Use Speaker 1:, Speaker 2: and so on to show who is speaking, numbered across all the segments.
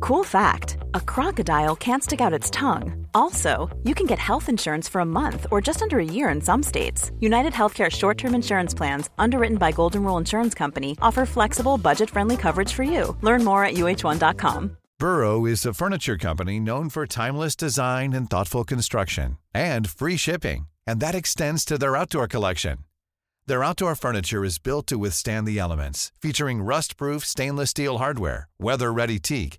Speaker 1: Cool fact a crocodile can't stick out its tongue. Also, you can get health insurance for a month or just under a year in some states. United Healthcare short term insurance plans, underwritten by Golden Rule Insurance Company, offer flexible, budget friendly coverage for you. Learn more at uh1.com.
Speaker 2: Burrow is a furniture company known for timeless design and thoughtful construction and free shipping, and that extends to their outdoor collection. Their outdoor furniture is built to withstand the elements, featuring rust proof stainless steel hardware, weather ready teak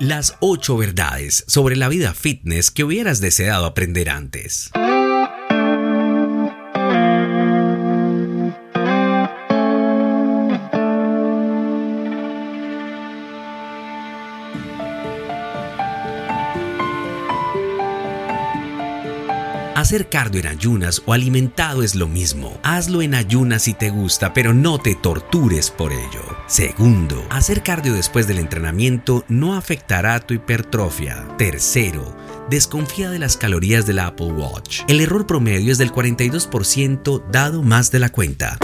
Speaker 3: Las 8 verdades sobre la vida fitness que hubieras deseado aprender antes. Hacer cardio en ayunas o alimentado es lo mismo. Hazlo en ayunas si te gusta, pero no te tortures por ello. Segundo, hacer cardio después del entrenamiento no afectará tu hipertrofia. Tercero, desconfía de las calorías del Apple Watch. El error promedio es del 42% dado más de la cuenta.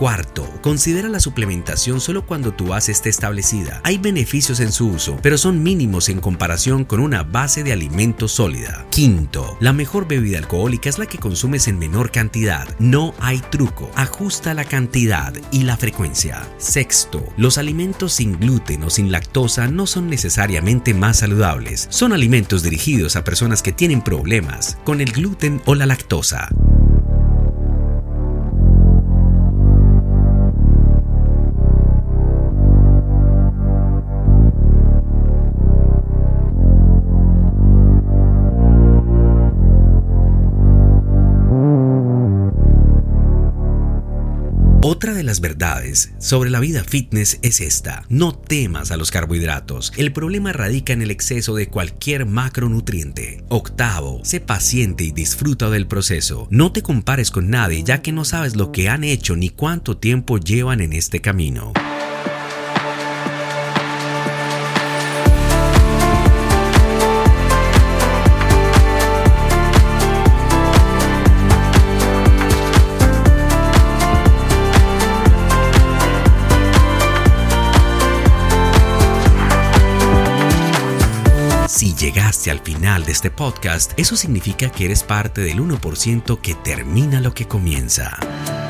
Speaker 3: Cuarto, considera la suplementación solo cuando tu base esté establecida. Hay beneficios en su uso, pero son mínimos en comparación con una base de alimento sólida. Quinto, la mejor bebida alcohólica es la que consumes en menor cantidad. No hay truco. Ajusta la cantidad y la frecuencia. Sexto, los alimentos sin gluten o sin lactosa no son necesariamente más saludables. Son alimentos dirigidos a personas que tienen problemas con el gluten o la lactosa. Otra de las verdades sobre la vida fitness es esta. No temas a los carbohidratos. El problema radica en el exceso de cualquier macronutriente. Octavo, sé paciente y disfruta del proceso. No te compares con nadie ya que no sabes lo que han hecho ni cuánto tiempo llevan en este camino. Llegaste al final de este podcast, eso significa que eres parte del 1% que termina lo que comienza.